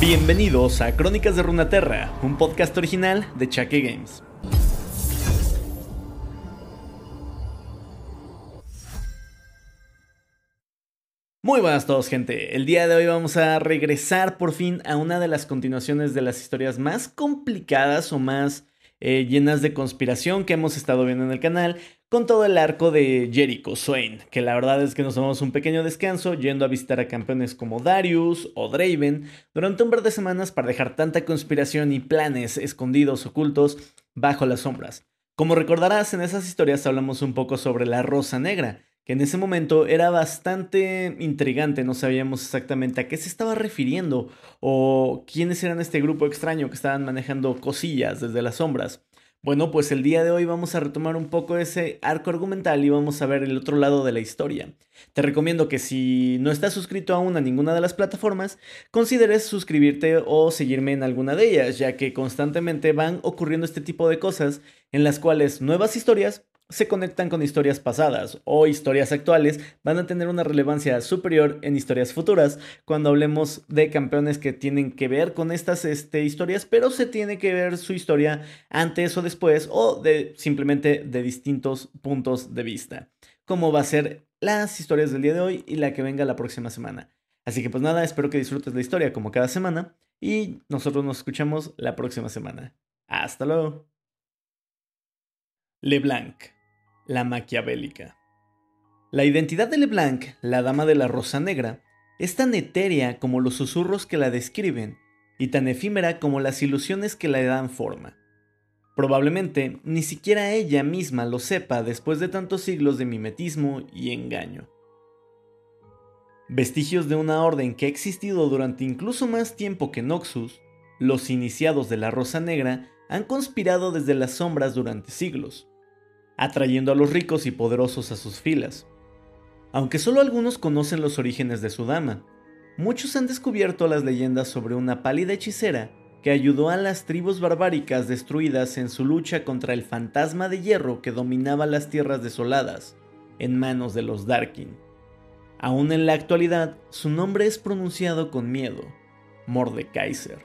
Bienvenidos a Crónicas de Runaterra, un podcast original de Chaque Games. Muy buenas a todos gente, el día de hoy vamos a regresar por fin a una de las continuaciones de las historias más complicadas o más eh, llenas de conspiración que hemos estado viendo en el canal, con todo el arco de Jericho Swain, que la verdad es que nos tomamos un pequeño descanso yendo a visitar a campeones como Darius o Draven durante un par de semanas para dejar tanta conspiración y planes escondidos, ocultos, bajo las sombras. Como recordarás, en esas historias hablamos un poco sobre la Rosa Negra, que en ese momento era bastante intrigante, no sabíamos exactamente a qué se estaba refiriendo o quiénes eran este grupo extraño que estaban manejando cosillas desde las sombras. Bueno, pues el día de hoy vamos a retomar un poco ese arco argumental y vamos a ver el otro lado de la historia. Te recomiendo que si no estás suscrito aún a ninguna de las plataformas, consideres suscribirte o seguirme en alguna de ellas, ya que constantemente van ocurriendo este tipo de cosas en las cuales nuevas historias se conectan con historias pasadas o historias actuales van a tener una relevancia superior en historias futuras cuando hablemos de campeones que tienen que ver con estas este, historias, pero se tiene que ver su historia antes o después o de simplemente de distintos puntos de vista, como va a ser las historias del día de hoy y la que venga la próxima semana. Así que pues nada, espero que disfrutes la historia como cada semana y nosotros nos escuchamos la próxima semana. Hasta luego. LeBlanc la maquiavélica. La identidad de Leblanc, la dama de la rosa negra, es tan etérea como los susurros que la describen y tan efímera como las ilusiones que le dan forma. Probablemente ni siquiera ella misma lo sepa después de tantos siglos de mimetismo y engaño. Vestigios de una orden que ha existido durante incluso más tiempo que Noxus, los iniciados de la Rosa Negra han conspirado desde las sombras durante siglos, atrayendo a los ricos y poderosos a sus filas. Aunque solo algunos conocen los orígenes de su dama, muchos han descubierto las leyendas sobre una pálida hechicera que ayudó a las tribus barbáricas destruidas en su lucha contra el fantasma de hierro que dominaba las tierras desoladas, en manos de los Darkin. Aún en la actualidad, su nombre es pronunciado con miedo, Mordekaiser.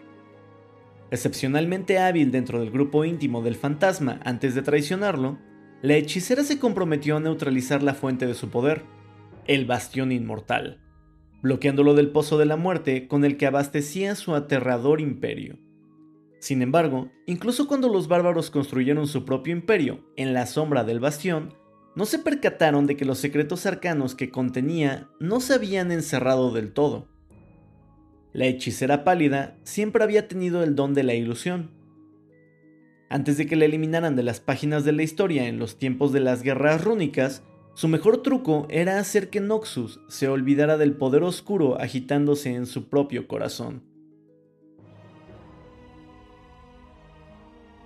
Excepcionalmente hábil dentro del grupo íntimo del fantasma antes de traicionarlo, la hechicera se comprometió a neutralizar la fuente de su poder, el bastión inmortal, bloqueándolo del pozo de la muerte con el que abastecía su aterrador imperio. Sin embargo, incluso cuando los bárbaros construyeron su propio imperio en la sombra del bastión, no se percataron de que los secretos arcanos que contenía no se habían encerrado del todo. La hechicera pálida siempre había tenido el don de la ilusión, antes de que la eliminaran de las páginas de la historia en los tiempos de las guerras rúnicas, su mejor truco era hacer que Noxus se olvidara del poder oscuro agitándose en su propio corazón.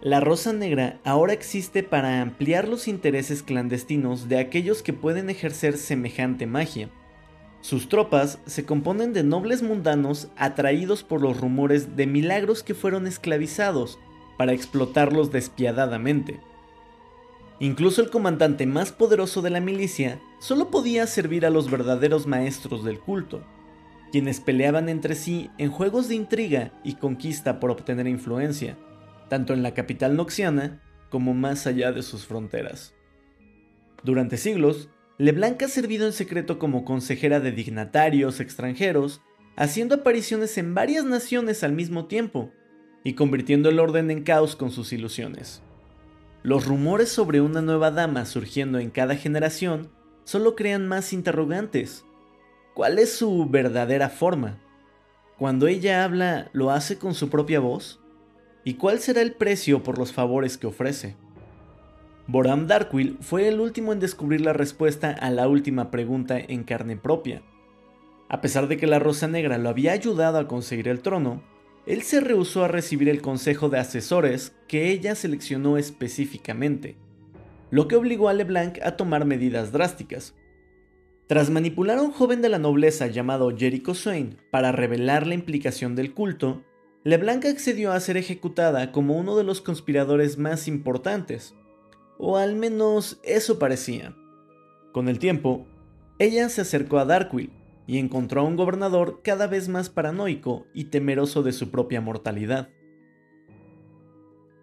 La Rosa Negra ahora existe para ampliar los intereses clandestinos de aquellos que pueden ejercer semejante magia. Sus tropas se componen de nobles mundanos atraídos por los rumores de milagros que fueron esclavizados para explotarlos despiadadamente. Incluso el comandante más poderoso de la milicia solo podía servir a los verdaderos maestros del culto, quienes peleaban entre sí en juegos de intriga y conquista por obtener influencia, tanto en la capital noxiana como más allá de sus fronteras. Durante siglos, LeBlanc ha servido en secreto como consejera de dignatarios extranjeros, haciendo apariciones en varias naciones al mismo tiempo, y convirtiendo el orden en caos con sus ilusiones. Los rumores sobre una nueva dama surgiendo en cada generación solo crean más interrogantes. ¿Cuál es su verdadera forma? Cuando ella habla, ¿lo hace con su propia voz? ¿Y cuál será el precio por los favores que ofrece? Boram Darkwill fue el último en descubrir la respuesta a la última pregunta en carne propia. A pesar de que la Rosa Negra lo había ayudado a conseguir el trono, él se rehusó a recibir el consejo de asesores que ella seleccionó específicamente, lo que obligó a LeBlanc a tomar medidas drásticas. Tras manipular a un joven de la nobleza llamado Jericho Swain para revelar la implicación del culto, LeBlanc accedió a ser ejecutada como uno de los conspiradores más importantes, o al menos eso parecía. Con el tiempo, ella se acercó a Darkwill y encontró a un gobernador cada vez más paranoico y temeroso de su propia mortalidad.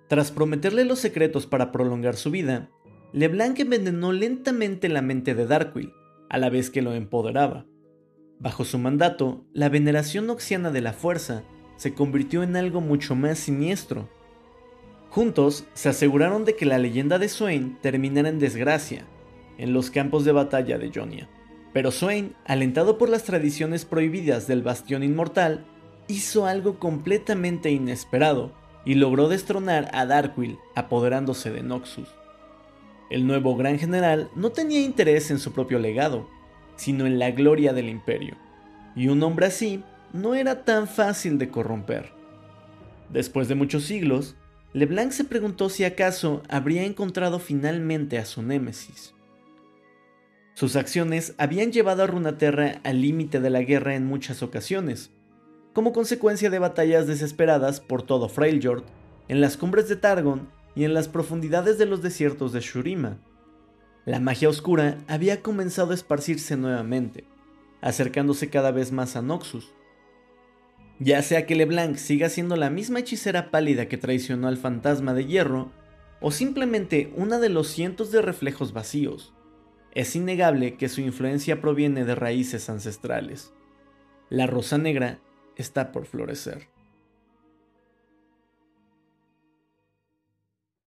Tras prometerle los secretos para prolongar su vida, LeBlanc envenenó lentamente la mente de Darkwill, a la vez que lo empoderaba. Bajo su mandato, la veneración noxiana de la fuerza se convirtió en algo mucho más siniestro. Juntos se aseguraron de que la leyenda de Swain terminara en desgracia, en los campos de batalla de Jonia. Pero Swain, alentado por las tradiciones prohibidas del Bastión Inmortal, hizo algo completamente inesperado y logró destronar a Darkwill, apoderándose de Noxus. El nuevo gran general no tenía interés en su propio legado, sino en la gloria del imperio, y un hombre así no era tan fácil de corromper. Después de muchos siglos, LeBlanc se preguntó si acaso habría encontrado finalmente a su némesis. Sus acciones habían llevado a Runaterra al límite de la guerra en muchas ocasiones, como consecuencia de batallas desesperadas por todo Freljord, en las cumbres de Targon y en las profundidades de los desiertos de Shurima. La magia oscura había comenzado a esparcirse nuevamente, acercándose cada vez más a Noxus. Ya sea que LeBlanc siga siendo la misma hechicera pálida que traicionó al fantasma de hierro, o simplemente una de los cientos de reflejos vacíos, es innegable que su influencia proviene de raíces ancestrales. La rosa negra está por florecer.